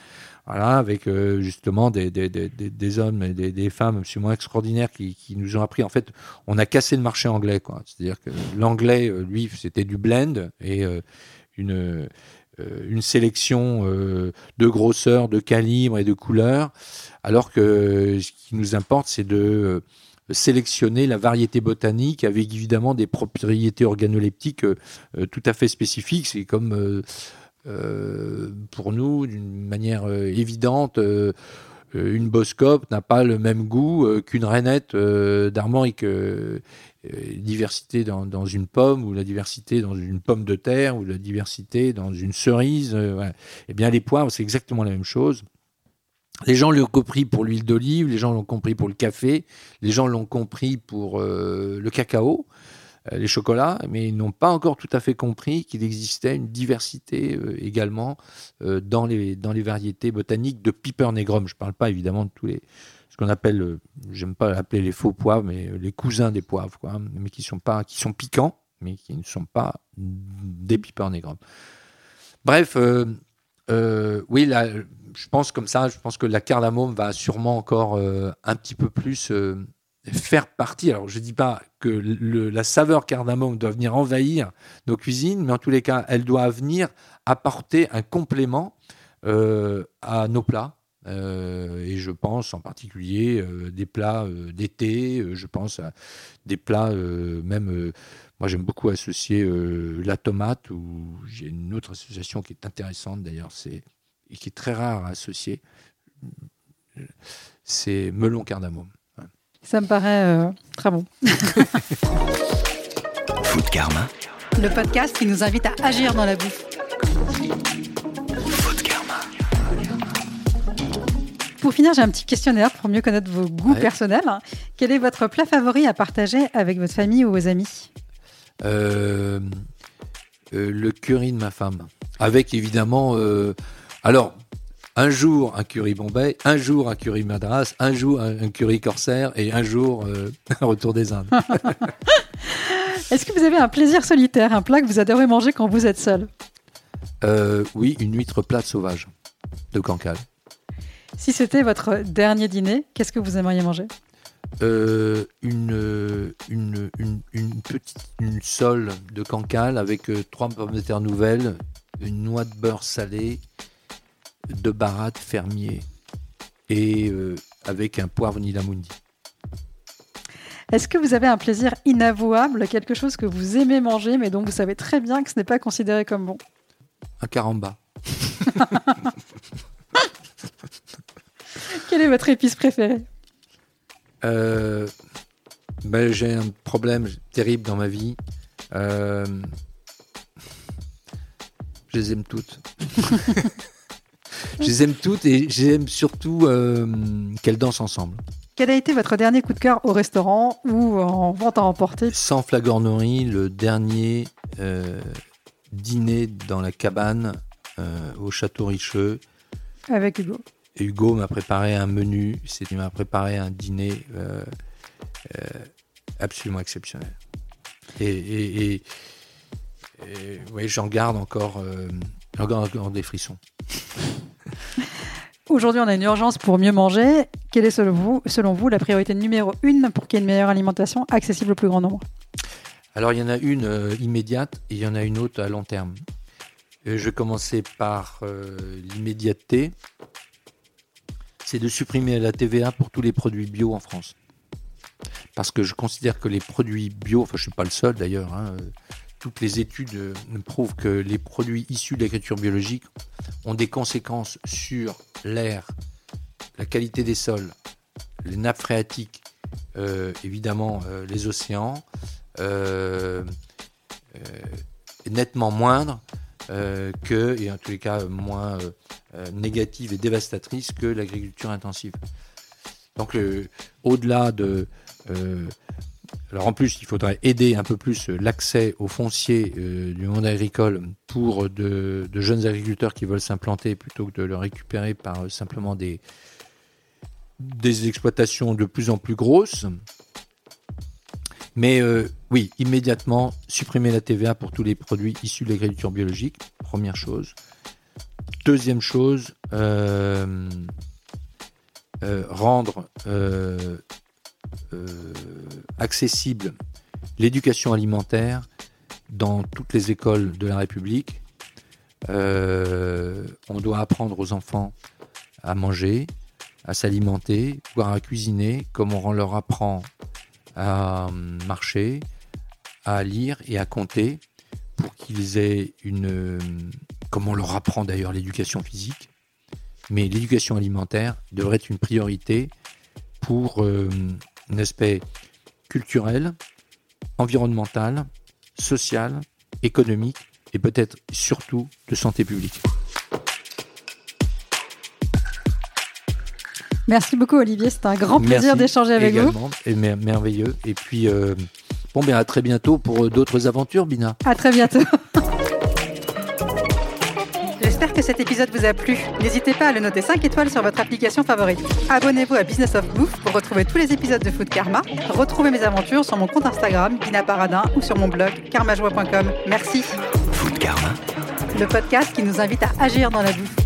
Voilà, avec justement des, des, des, des, hommes et des, femmes absolument extraordinaires qui, qui, nous ont appris. En fait, on a cassé le marché anglais. C'est-à-dire que l'anglais, lui, c'était du blend et une une sélection euh, de grosseur, de calibre et de couleur, alors que ce qui nous importe, c'est de euh, sélectionner la variété botanique avec évidemment des propriétés organoleptiques tout à fait spécifiques. C'est comme pour nous, d'une manière évidente, une boscope n'a pas le même goût qu'une rainette d'Armorique. Euh, diversité dans, une pomme ou la diversité dans une pomme de terre ou la diversité dans une cerise. Euh, Eh bien, les poivres, c'est exactement la même chose. Les gens l'ont compris pour l'huile d'olive, les gens l'ont compris pour le café, les gens l'ont compris pour euh, le cacao, les chocolats, mais ils n'ont pas encore tout à fait compris qu'il existait une diversité également dans, les, dans les variétés botaniques de Piper negrum. Je ne parle pas évidemment de tous les, ce qu'on appelle, euh, j'aime pas appeler les faux poivres, mais les cousins des poivres, quoi, hein, mais qui sont pas, qui sont piquants, mais qui ne sont pas des négros. Bref, euh, euh, oui, là, je pense comme ça, je pense que la cardamome va sûrement encore un petit peu plus faire partie. Alors, je ne dis pas que la saveur cardamome doit venir envahir nos cuisines, mais en tous les cas, elle doit venir apporter un complément à nos plats, euh, et je pense en particulier euh, des plats euh, d'été, je pense à des plats même, moi j'aime beaucoup associer la tomate, ou j'ai une autre association qui est intéressante d'ailleurs, c'est, et qui est très rare à associer, c'est melon cardamome. Ça me paraît très bon. *laughs* Food Karma. Le podcast qui nous invite à agir dans la bouffe. Pour finir, j'ai un petit questionnaire pour mieux connaître vos goûts Ouais. personnels. Quel est votre plat favori à partager avec votre famille ou vos amis? Euh, euh, le curry de ma femme. Avec évidemment. euh, alors, un jour un curry Bombay, un jour un curry Madras, un jour un, curry Corsaire et un jour *laughs* un retour des Indes. *laughs* Est-ce que vous avez un plaisir solitaire, un plat que vous adorez manger quand vous êtes seul? Oui, une huître plate sauvage de Cancale. Si c'était votre dernier dîner, qu'est-ce que vous aimeriez manger? Euh, une, une, une, une petite une sole de Cancale avec euh, trois pommes de terre nouvelles, une noix de beurre salé, deux barattes fermier et euh, avec un poivre Nilamundi. Est-ce que vous avez un plaisir inavouable, quelque chose que vous aimez manger mais dont vous savez très bien que ce n'est pas considéré comme bon? Un caramba. *laughs* Quelle est votre épice préférée Euh, ben, j'ai un problème terrible dans ma vie. Euh, je les aime toutes. *laughs* je les aime toutes et j'aime surtout euh, qu'elles dansent ensemble. Quel a été votre dernier coup de cœur au restaurant ou en vente à emporter Sans flagornerie, le dernier euh, dîner dans la cabane euh, au château Richeux. avec Hugo Et Hugo m'a préparé un menu, il m'a préparé un dîner euh, euh, absolument exceptionnel. Et, et, et- et, oui, j'en garde encore, euh, encore des frissons. *laughs* Aujourd'hui, on a une urgence pour mieux manger. Quelle est selon vous, selon vous la priorité numéro une pour qu'il y ait une meilleure alimentation accessible au plus grand nombre? Alors il y en a une euh, immédiate et il y en a une autre à long terme. Euh, je vais commencer par euh, l'immédiateté. C'est de supprimer la TVA pour tous les produits bio en France. Parce que je considère que les produits bio, enfin je ne suis pas le seul d'ailleurs, hein, toutes les études euh, prouvent que les produits issus de l'agriculture biologique ont des conséquences sur l'air, la qualité des sols, les nappes phréatiques, euh, évidemment euh, les océans, nettement moindre euh, que, et en tous les cas moins euh, euh, négative et dévastatrice que l'agriculture intensive. Donc au-delà de... alors en plus, il faudrait aider un peu plus l'accès au foncier du monde agricole pour de, jeunes agriculteurs qui veulent s'implanter plutôt que de le récupérer par simplement des exploitations de plus en plus grosses. Mais euh, oui, immédiatement, supprimer la TVA pour tous les produits issus de l'agriculture biologique, première chose. Deuxième chose, euh, euh, rendre accessible l'éducation alimentaire dans toutes les écoles de la République. On doit apprendre aux enfants à manger, à s'alimenter, voire à cuisiner, comme on leur apprend à marcher, à lire et à compter pour qu'ils aient une... Comme on leur apprend d'ailleurs l'éducation physique, mais l'éducation alimentaire devrait être une priorité pour euh, un aspect culturel, environnemental, social, économique et peut-être surtout de santé publique. Merci beaucoup Olivier, c'était un grand plaisir d'échanger avec vous. également, Et mer- merveilleux. Et puis, euh, bon, ben à très bientôt pour euh, d'autres aventures, Bina. À très bientôt. *laughs* J'espère que cet épisode vous a plu. N'hésitez pas à le noter 5 étoiles sur votre application favorite. Abonnez-vous à Business of Bouffe pour retrouver tous les épisodes de Food Karma. Retrouvez mes aventures sur mon compte Instagram, Dina Paradin, ou sur mon blog, karmajoie.com. Merci. Food Karma, Le podcast qui nous invite à agir dans la bouffe.